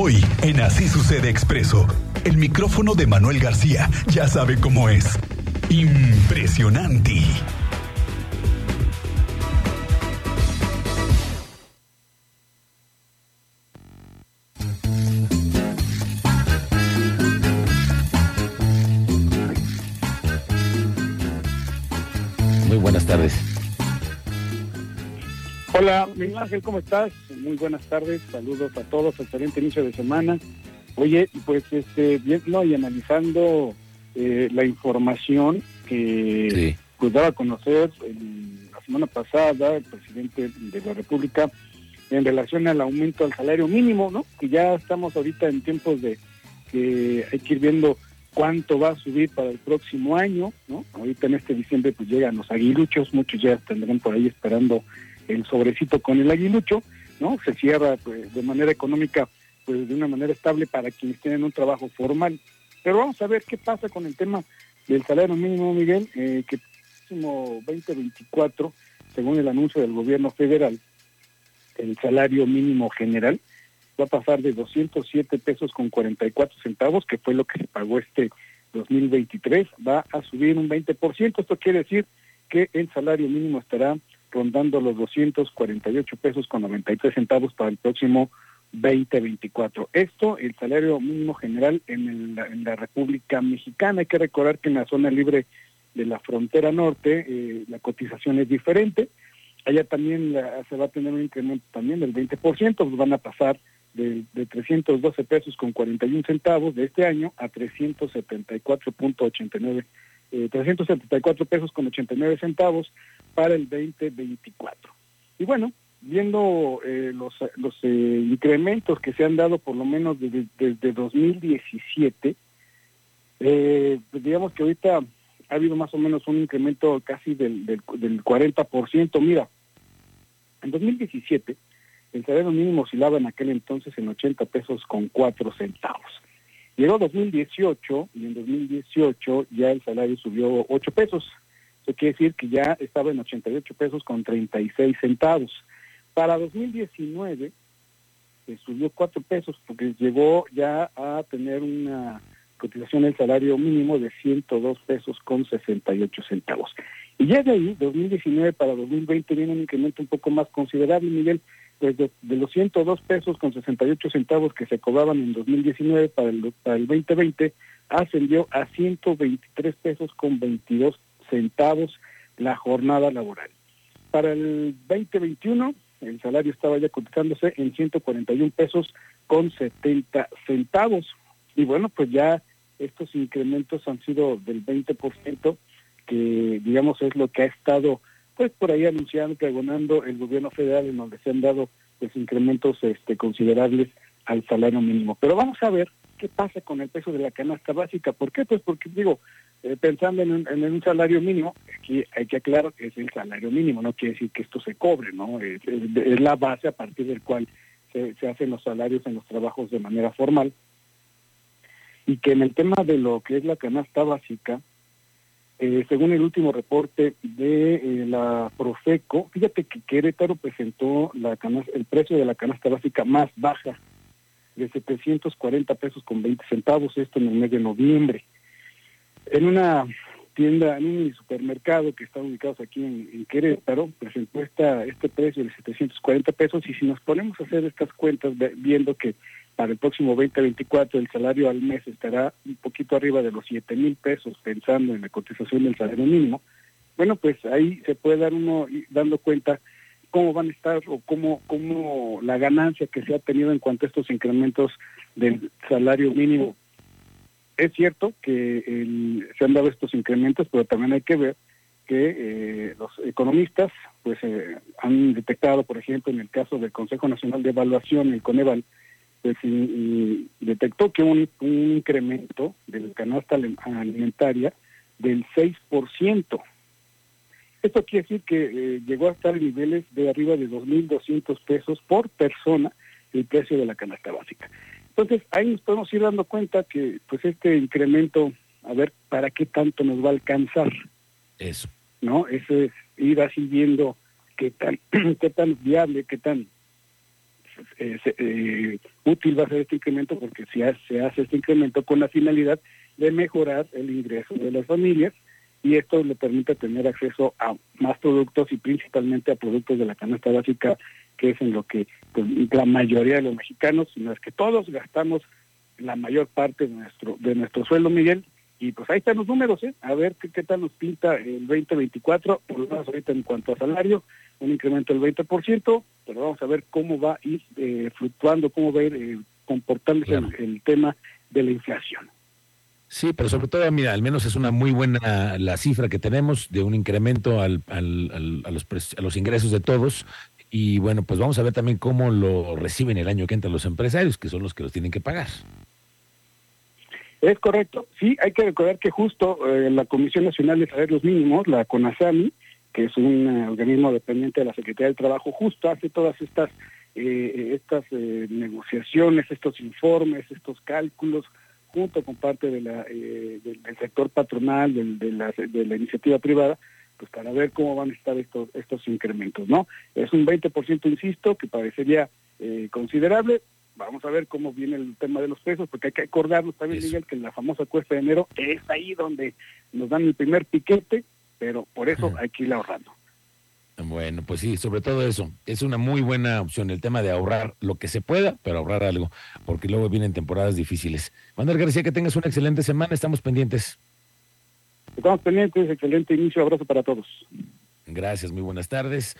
Hoy, en Así Sucede Expreso, el micrófono de Manuel García ya sabe cómo es. Impresionante. Muy buenas tardes. Hola, Miguel Ángel, ¿cómo estás? Muy buenas tardes, saludos a todos, excelente inicio de semana. Oye, pues este, viendo y analizando eh, la información que Sí. pues daba a conocer el- la semana pasada el presidente de la República en relación al aumento al salario mínimo, ¿no? Que ya estamos ahorita en tiempos de que hay que ir viendo cuánto va a subir para el próximo año, ¿no? Ahorita en este diciembre pues llegan los aguiluchos, muchos ya tendrán por ahí esperando el sobrecito con el aguilucho, ¿no? Se cierra pues, de manera económica, pues de una manera estable para quienes tienen un trabajo formal. Pero vamos a ver qué pasa con el tema del salario mínimo, Miguel, eh, que el próximo 2024, según el anuncio del gobierno federal, el salario mínimo general va a pasar de 207 pesos con 44 centavos, que fue lo que se pagó este 2023, va a subir un 20%. Esto quiere decir que el salario mínimo estará rondando los 248 pesos con 93 centavos para el próximo 2024. Esto, el salario mínimo general en, el- en la República Mexicana. Hay que recordar que en la zona libre de la frontera norte eh, la cotización es diferente. Allá también la- se va a tener un incremento también del 20%, pues van a pasar de, de 312 pesos con 41 centavos de este año a 374.89 eh, 374 pesos con 89 centavos para el 2024. Y bueno, viendo eh, los, los eh, incrementos que se han dado por lo menos desde, desde 2017, eh, pues digamos que ahorita ha habido más o menos un incremento casi del, del, del 40%. Mira, en 2017 el salario mínimo oscilaba en aquel entonces en 80 pesos con 4 centavos. Llegó 2018 y en 2018 ya el salario subió 8 pesos. Quiere decir que ya estaba en 88 pesos con 36 centavos. Para 2019 eh, subió 4 pesos porque llegó ya a tener una cotización del salario mínimo de 102 pesos con 68 centavos. Y ya de ahí, 2019 para 2020 viene un incremento un poco más considerable, Miguel, pues de, de los 102 pesos con 68 centavos que se cobraban en 2019 para el, para el 2020, ascendió a 123 pesos con 22 centavos la jornada laboral. Para el 2021, el salario estaba ya cotizándose en 141 pesos con 70 centavos. Y bueno, pues ya estos incrementos han sido del 20%, que digamos es lo que ha estado pues por ahí anunciando, pregonando el gobierno federal en donde se han dado pues incrementos este considerables al salario mínimo. Pero vamos a ver qué pasa con el peso de la canasta básica. ¿Por qué? Pues porque digo, eh, pensando en un, en un, salario mínimo, aquí hay que aclarar que es el salario mínimo, no quiere decir que esto se cobre, ¿no? Es, la base a partir del cual se, se hacen los salarios en los trabajos de manera formal. Y que en el tema de lo que es la canasta básica, eh, según el último reporte de eh, la Profeco, fíjate que Querétaro presentó la canasta, el precio de la canasta básica más baja, de 740 pesos con 20 centavos, esto en el mes de noviembre. En una tienda, en un supermercado que está ubicado aquí en, en Querétaro, presentó esta, este precio de 740 pesos y si nos ponemos a hacer estas cuentas viendo que para el próximo 2024 el salario al mes estará un poquito arriba de los 7 mil pesos pensando en la cotización del salario mínimo, bueno, pues ahí se puede dar uno dando cuenta cómo van a estar o cómo, cómo la ganancia que se ha tenido en cuanto a estos incrementos del salario mínimo. Es cierto que se han dado estos incrementos, pero también hay que ver que eh, los economistas pues eh, han detectado, por ejemplo, en el caso del Consejo Nacional de Evaluación, el Coneval, pues detectó que un, un incremento de la canasta alimentaria del 6%. Esto quiere decir que eh, llegó a estar en niveles de arriba de 2.200 pesos por persona el precio de la canasta básica. Entonces, ahí nos podemos ir dando cuenta que pues este incremento, a ver, ¿para qué tanto nos va a alcanzar? Eso. ¿No? Eso es ir así viendo qué tan, qué tan viable, qué tan eh, útil va a ser este incremento porque hace, se hace este incremento con la finalidad de mejorar el ingreso de las familias y esto le permite tener acceso a más productos y principalmente a productos de la canasta básica, que es en lo que pues, la mayoría de los mexicanos, sino es que todos gastamos la mayor parte de nuestro de nuestro sueldo, Miguel, y pues ahí están los números, ¿eh? a ver qué, qué tal nos pinta el 2024, por lo menos ahorita en cuanto a salario, un incremento del 20%, pero vamos a ver cómo va a ir eh, fluctuando, cómo va a ir eh, comportándose el tema de la inflación. Sí, pero sobre todo, mira, al menos es una muy buena la cifra que tenemos de un incremento al, a, los, a los ingresos de todos. Y bueno, pues vamos a ver también cómo lo reciben el año que entra los empresarios, que son los que los tienen que pagar. Es correcto. Sí, hay que recordar que justo eh, la Comisión Nacional de Salarios Mínimos, la CONASAMI, que es un eh, organismo dependiente de la Secretaría del Trabajo, justo hace todas estas, eh, estas negociaciones, estos informes, estos cálculos junto con parte de la, eh, del, sector patronal, de, la, de la iniciativa privada, pues para ver cómo van a estar estos, estos incrementos, ¿no? Es un 20%, insisto, que parecería eh, considerable. Vamos a ver cómo viene el tema de los pesos, porque hay que acordarnos también, Miguel, que la famosa cuesta de enero es ahí donde nos dan el primer piquete, pero por eso hay que ir ahorrando. Bueno, pues sí, sobre todo eso. Es una muy buena opción el tema de ahorrar lo que se pueda, pero ahorrar algo, porque luego vienen temporadas difíciles. Manuel García, que tengas una excelente semana, estamos pendientes. Estamos pendientes, excelente inicio, abrazo para todos. Gracias, muy buenas tardes.